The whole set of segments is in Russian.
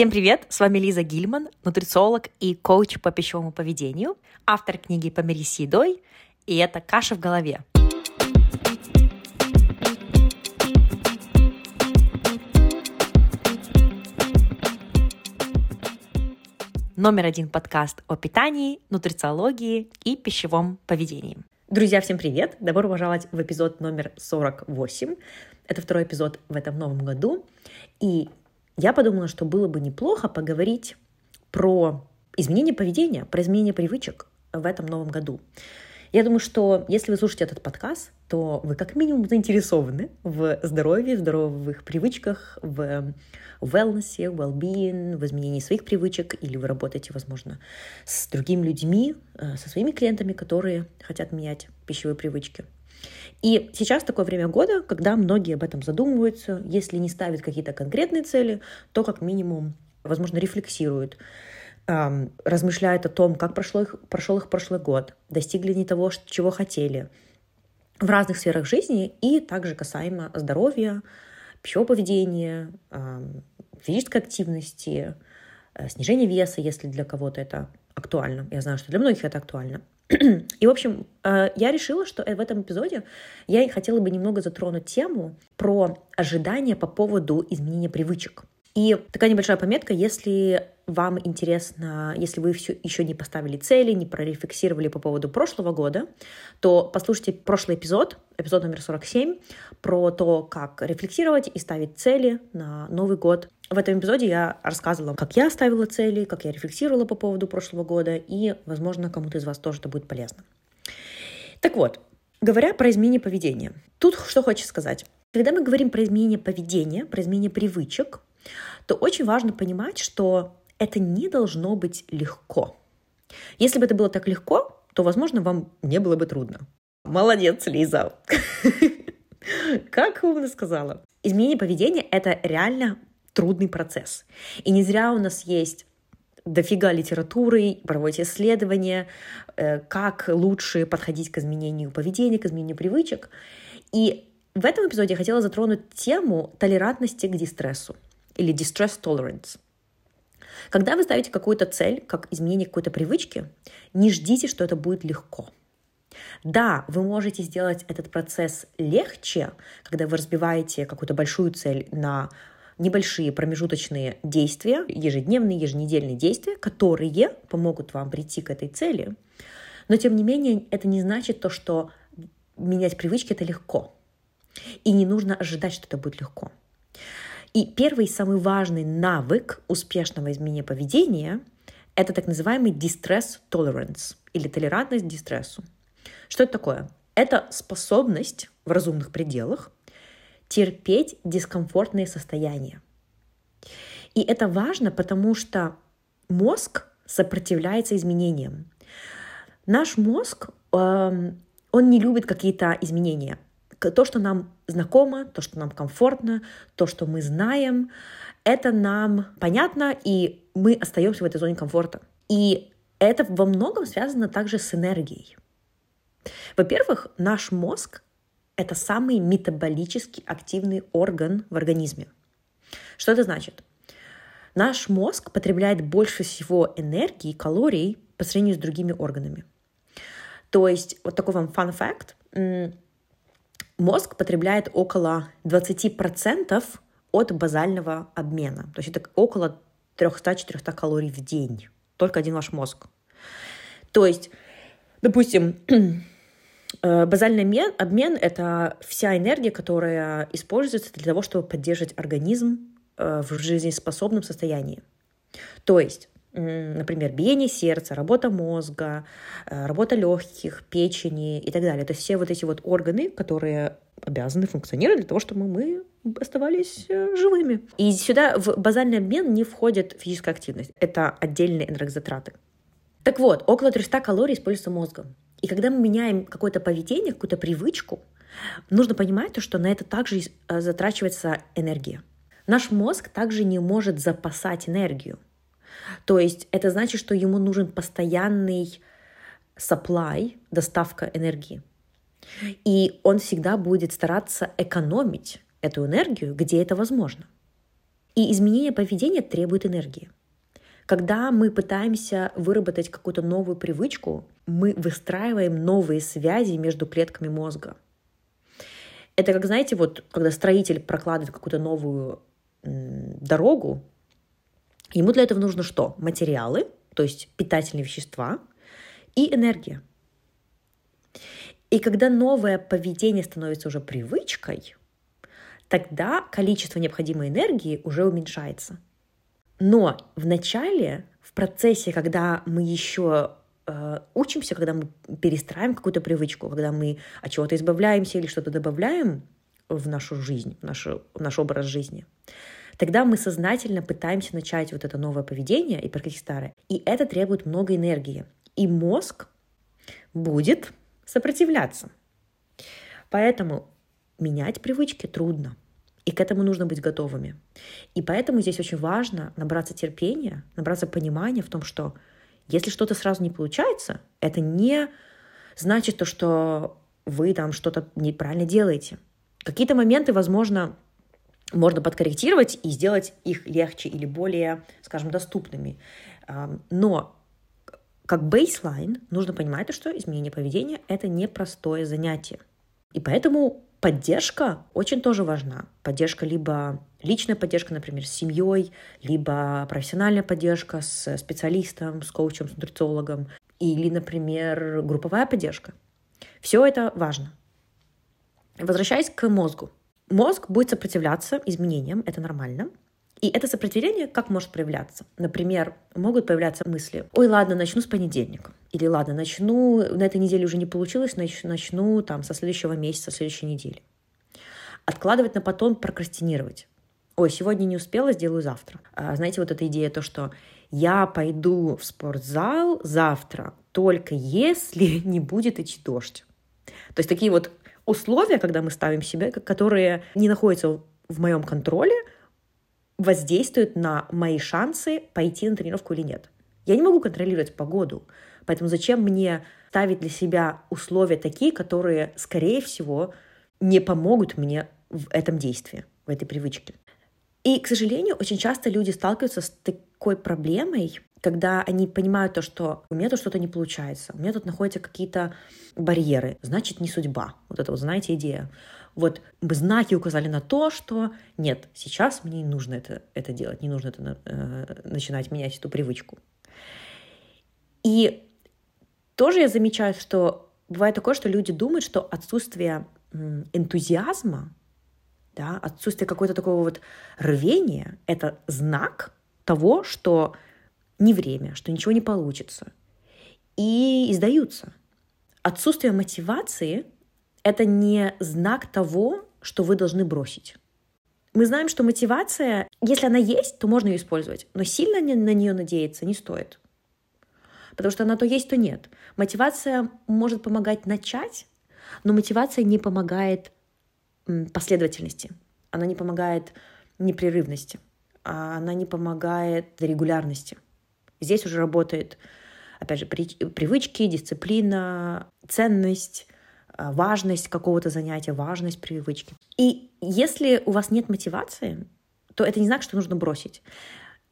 Всем привет! С вами Лиза Гильман, нутрициолог и коуч по пищевому поведению, автор книги «Помирись с едой», и это «Каша в голове». Номер один подкаст о питании, нутрициологии и пищевом поведении. Друзья, всем привет! Добро пожаловать в эпизод номер 48. Это второй эпизод в этом новом году. И я подумала, что было бы неплохо поговорить про изменение поведения, про изменение привычек в этом новом году. Я думаю, что если вы слушаете этот подкаст, то вы как минимум заинтересованы в здоровье, в здоровых привычках, в wellness, well-being, в изменении своих привычек, или вы работаете, возможно, с другими людьми, э, со своими клиентами, которые хотят менять пищевые привычки. И сейчас такое время года, когда многие об этом задумываются, если не ставят какие-то конкретные цели, то как минимум, возможно, рефлексируют, эм, размышляют о том, как прошло их, прошел их прошлый год, достигли не того, чего хотели в разных сферах жизни и также касаемо здоровья, пищевого поведения, эм, физической активности, э, снижения веса, если для кого-то это актуально. Я знаю, что для многих это актуально. И, в общем, э, я решила, что в этом эпизоде я хотела бы немного затронуть тему про ожидания по поводу изменения привычек. И такая небольшая пометка, если вам интересно, если вы все еще не поставили цели, не прорефлексировали по поводу прошлого года, то послушайте прошлый эпизод, эпизод номер 47, про то, как рефлексировать и ставить цели на Новый год. В этом эпизоде я рассказывала, как я ставила цели, как я рефлексировала по поводу прошлого года, и, возможно, кому-то из вас тоже это будет полезно. Так вот, говоря про изменение поведения, тут что хочу сказать. Когда мы говорим про изменение поведения, про изменение привычек, то очень важно понимать, что это не должно быть легко. Если бы это было так легко, то, возможно, вам не было бы трудно. Молодец, Лиза. Как умно сказала. Изменение поведения — это реально трудный процесс. И не зря у нас есть дофига литературы, проводить исследования, э, как лучше подходить к изменению поведения, к изменению привычек. И в этом эпизоде я хотела затронуть тему толерантности к дистрессу или distress tolerance — когда вы ставите какую-то цель, как изменение какой-то привычки, не ждите, что это будет легко. Да, вы можете сделать этот процесс легче, когда вы разбиваете какую-то большую цель на небольшие промежуточные действия, ежедневные, еженедельные действия, которые помогут вам прийти к этой цели. Но тем не менее, это не значит то, что менять привычки это легко. И не нужно ожидать, что это будет легко. И первый самый важный навык успешного изменения поведения – это так называемый distress tolerance или толерантность к дистрессу. Что это такое? Это способность в разумных пределах терпеть дискомфортные состояния. И это важно, потому что мозг сопротивляется изменениям. Наш мозг, эм, он не любит какие-то изменения – то, что нам знакомо, то, что нам комфортно, то, что мы знаем, это нам понятно, и мы остаемся в этой зоне комфорта. И это во многом связано также с энергией. Во-первых, наш мозг — это самый метаболически активный орган в организме. Что это значит? Наш мозг потребляет больше всего энергии, калорий по сравнению с другими органами. То есть, вот такой вам fun fact, мозг потребляет около 20% от базального обмена. То есть это около 300-400 калорий в день. Только один ваш мозг. То есть, допустим, базальный обмен, обмен — это вся энергия, которая используется для того, чтобы поддерживать организм э, в жизнеспособном состоянии. То есть например, биение сердца, работа мозга, э, работа легких, печени и так далее. Это все вот эти вот органы, которые обязаны функционировать для того, чтобы мы оставались э, живыми. И сюда в базальный обмен не входит физическая активность. Это отдельные энергозатраты. Так вот, около 300 калорий используется мозгом. И когда мы меняем какое-то поведение, какую-то привычку, нужно понимать то, что на это также э, затрачивается энергия. Наш мозг также не может запасать энергию. То есть это значит, что ему нужен постоянный supply, доставка энергии. И он всегда будет стараться экономить эту энергию, где это возможно. И изменение поведения требует энергии. Когда мы пытаемся выработать какую-то новую привычку, мы выстраиваем новые связи между клетками мозга. Это как, знаете, вот когда строитель прокладывает какую-то новую дорогу, ему для этого нужно что? Материалы, то есть питательные вещества и энергия. И когда новое поведение становится уже привычкой, тогда количество необходимой энергии уже уменьшается. Но в начале, в процессе, когда мы еще э, учимся, когда мы перестраиваем какую-то привычку, когда мы от чего-то избавляемся или что-то добавляем в нашу жизнь, в, нашу, в наш образ жизни, тогда мы сознательно пытаемся начать вот это новое поведение и прекратить старое. И это требует много энергии. И мозг будет сопротивляться. Поэтому менять привычки трудно. И к этому нужно быть готовыми. И поэтому здесь очень важно набраться терпения, набраться понимания в том, что если что-то сразу не получается, это не значит то, что вы там что-то неправильно делаете. Какие-то моменты, возможно, можно подкорректировать и сделать их легче или более, скажем, доступными. Но как бейслайн нужно понимать, что изменение поведения — это непростое занятие. И поэтому поддержка очень тоже важна. Поддержка либо личная поддержка, например, с семьей, либо профессиональная поддержка с специалистом, с коучем, с нутрициологом, или, например, групповая поддержка. Все это важно. Возвращаясь к мозгу. Мозг будет сопротивляться изменениям, это нормально. И это сопротивление как может проявляться? Например, могут появляться мысли, ой, ладно, начну с понедельника. Или ладно, начну, на этой неделе уже не получилось, начну, там со следующего месяца, следующей недели. Откладывать на потом, прокрастинировать. Ой, сегодня не успела, сделаю завтра. А, знаете, вот эта идея, то, что я пойду в спортзал завтра, только если не будет идти дождь. То есть такие вот условия, когда мы ставим себе, которые не находятся в моем контроле, воздействует на мои шансы пойти на тренировку или нет. Я не могу контролировать погоду, поэтому зачем мне ставить для себя условия такие, которые, скорее всего, не помогут мне в этом действии, в этой привычке. И, к сожалению, очень часто люди сталкиваются с такой проблемой, когда они понимают то, что у меня тут что-то не получается, у меня тут находятся какие-то барьеры, значит, не судьба. Вот это вот, знаете, идея вот знаки указали на то, что нет, сейчас мне не нужно это, это делать, не нужно это, э, начинать менять эту привычку. И тоже я замечаю, что бывает такое, что люди думают, что отсутствие энтузиазма, да, отсутствие какого-то такого вот рвения — это знак того, что не время, что ничего не получится. И издаются. Отсутствие мотивации это не знак того, что вы должны бросить. Мы знаем, что мотивация, если она есть, то можно ее использовать, но сильно на нее надеяться не стоит. Потому что она то есть, то нет. Мотивация может помогать начать, но мотивация не помогает последовательности. Она не помогает непрерывности. А она не помогает регулярности. Здесь уже работает, опять же, привычки, дисциплина, ценность, важность какого-то занятия, важность привычки. И если у вас нет мотивации, то это не знак, что нужно бросить.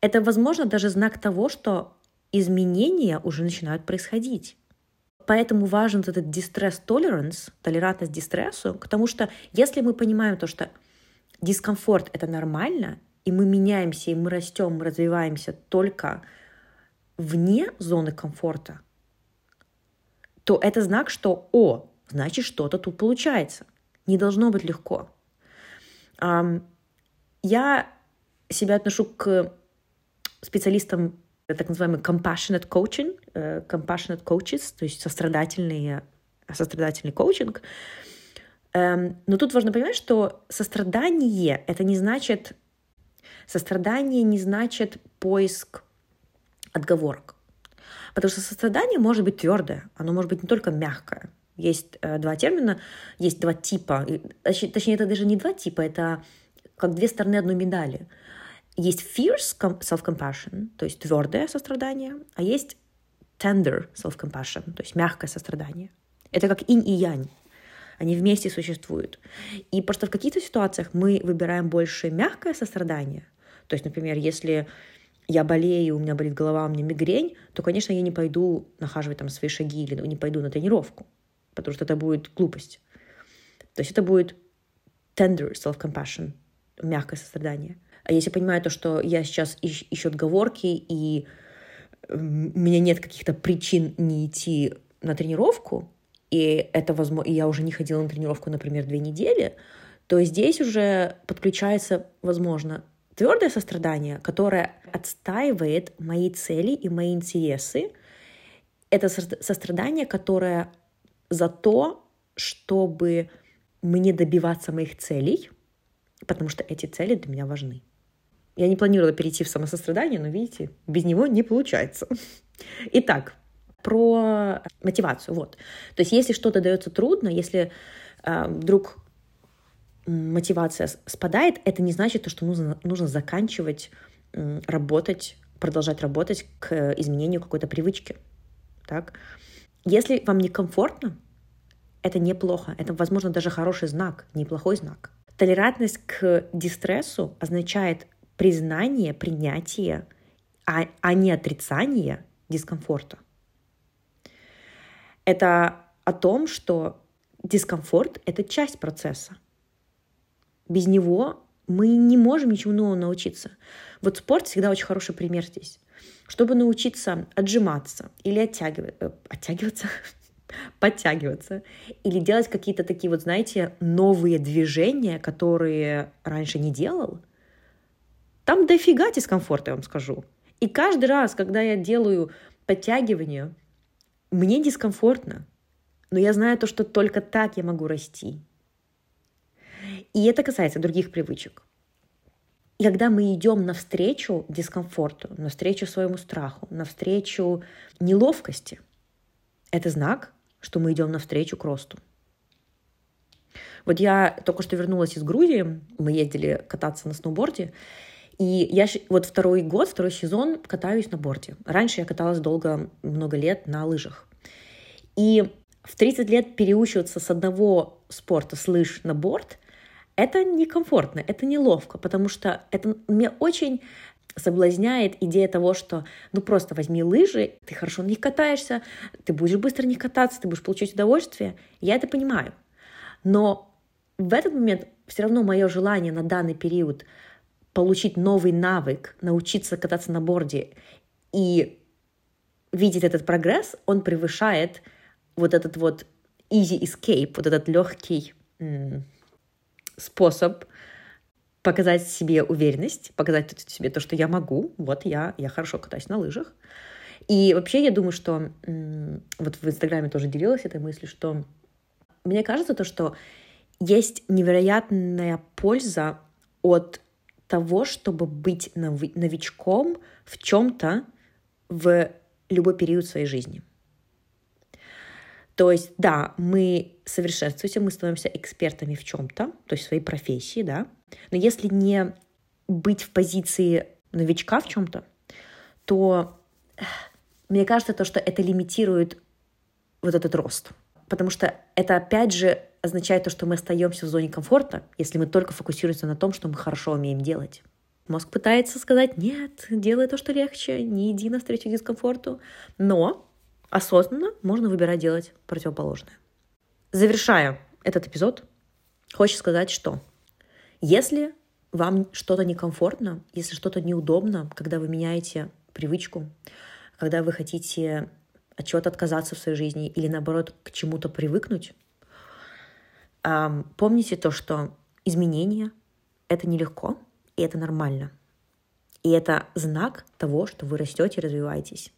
Это, возможно, даже знак того, что изменения уже начинают происходить. Поэтому важен этот distress tolerance, толерантность дистрессу, потому что если мы понимаем то, что дискомфорт — это нормально, и мы меняемся, и мы растем, мы развиваемся только вне зоны комфорта, то это знак, что, о, значит, что-то тут получается. Не должно быть легко. Я себя отношу к специалистам так называемый compassionate coaching, э, compassionate coaches, то есть сострадательный, сострадательный коучинг. Эм, но тут важно понимать, что сострадание — это не значит... Сострадание не значит поиск отговорок. Потому что сострадание может быть твердое, оно может быть не только мягкое. Есть э, два термина, есть два типа. Точнее, это даже не два типа, это как две стороны одной медали. Есть fierce self-compassion, то есть твердое сострадание, а есть tender self-compassion, то есть мягкое сострадание. Это как инь и янь. Они вместе существуют. И просто в каких-то ситуациях мы выбираем больше мягкое сострадание, То есть, например, если я болею, у меня болит голова, у меня мигрень, то, конечно, я не пойду нахаживать там свои шаги или не пойду на тренировку, потому что это будет глупость. То есть это будет tender self-compassion, мягкое сострадание. А если понимаю то, что я сейчас ищу отговорки, и у меня нет каких-то причин не идти на тренировку, и это возможно, и я уже не ходила на тренировку, например, две недели, то здесь уже подключается, возможно, твердое сострадание, которое отстаивает мои цели и мои интересы. Это сострадание, которое за то, чтобы мне добиваться моих целей, потому что эти цели для меня важны. Я не планировала перейти в самосострадание, но, видите, без него не получается. Итак, про мотивацию. Вот. То есть если что-то дается трудно, если э, вдруг мотивация спадает, это не значит, что нужно, нужно заканчивать э, работать, продолжать работать к изменению какой-то привычки. Так? Если вам некомфортно, это неплохо. Это, возможно, даже хороший знак, неплохой знак. Толерантность к дистрессу означает признание, принятие, а, а не отрицание дискомфорта. Это о том, что дискомфорт — это часть процесса. Без него мы не можем ничему нового научиться. Вот спорт всегда очень хороший пример здесь. Чтобы научиться отжиматься или оттягивать, э, оттягиваться, подтягиваться или делать какие-то такие вот, знаете, новые движения, которые раньше не делал, там дофига дискомфорта, я вам скажу. И каждый раз, когда я делаю подтягивание, мне дискомфортно. Но я знаю то, что только так я могу расти. И это касается других привычек. И когда мы идем навстречу дискомфорту, навстречу своему страху, навстречу неловкости, это знак, что мы идем навстречу к росту. Вот я только что вернулась из Грузии, мы ездили кататься на сноуборде, и я вот второй год, второй сезон катаюсь на борде. Раньше я каталась долго, много лет на лыжах. И в 30 лет переучиваться с одного спорта, с лыж на борд, это некомфортно, это неловко, потому что это мне очень соблазняет идея того, что ну просто возьми лыжи, ты хорошо на них катаешься, ты будешь быстро на них кататься, ты будешь получать удовольствие. Я это понимаю. Но в этот момент все равно мое желание на данный период получить новый навык, научиться кататься на борде и видеть этот прогресс, он превышает вот этот вот easy escape, вот этот легкий способ показать себе уверенность, показать себе то, что я могу, вот я, я хорошо катаюсь на лыжах. И вообще я думаю, что вот в Инстаграме тоже делилась этой мыслью, что мне кажется то, что есть невероятная польза от того, чтобы быть новичком в чем-то в любой период своей жизни. То есть, да, мы совершенствуемся, мы становимся экспертами в чем-то, то есть в своей профессии, да. Но если не быть в позиции новичка в чем-то, то мне кажется, то, что это лимитирует вот этот рост. Потому что это, опять же, означает то, что мы остаемся в зоне комфорта, если мы только фокусируемся на том, что мы хорошо умеем делать. Мозг пытается сказать, нет, делай то, что легче, не иди навстречу дискомфорту. Но осознанно можно выбирать делать противоположное. Завершая этот эпизод, хочется сказать, что если вам что-то некомфортно, если что-то неудобно, когда вы меняете привычку, когда вы хотите от чего-то отказаться в своей жизни или наоборот к чему-то привыкнуть, помните то, что изменения — это нелегко, и это нормально. И это знак того, что вы растете и развиваетесь.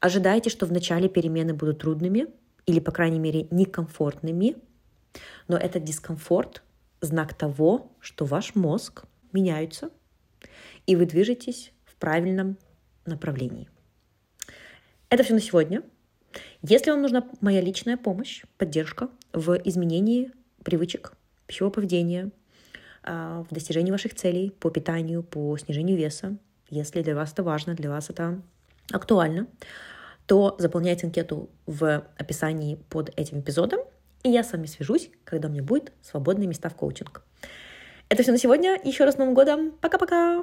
Ожидайте, что вначале перемены будут трудными или, по крайней мере, некомфортными, но этот дискомфорт — знак того, что ваш мозг меняется, и вы движетесь в правильном направлении. Это все на сегодня. Если вам нужна моя личная помощь, поддержка в изменении привычек, пищевого поведения, а, в достижении ваших целей по питанию, по снижению веса, если для вас это важно, для вас это актуально, то заполняйте анкету в описании под этим эпизодом, и я с вами свяжусь, когда у меня будет свободные места в коучинг. Это все на сегодня. Еще раз Новым годом. Пока-пока!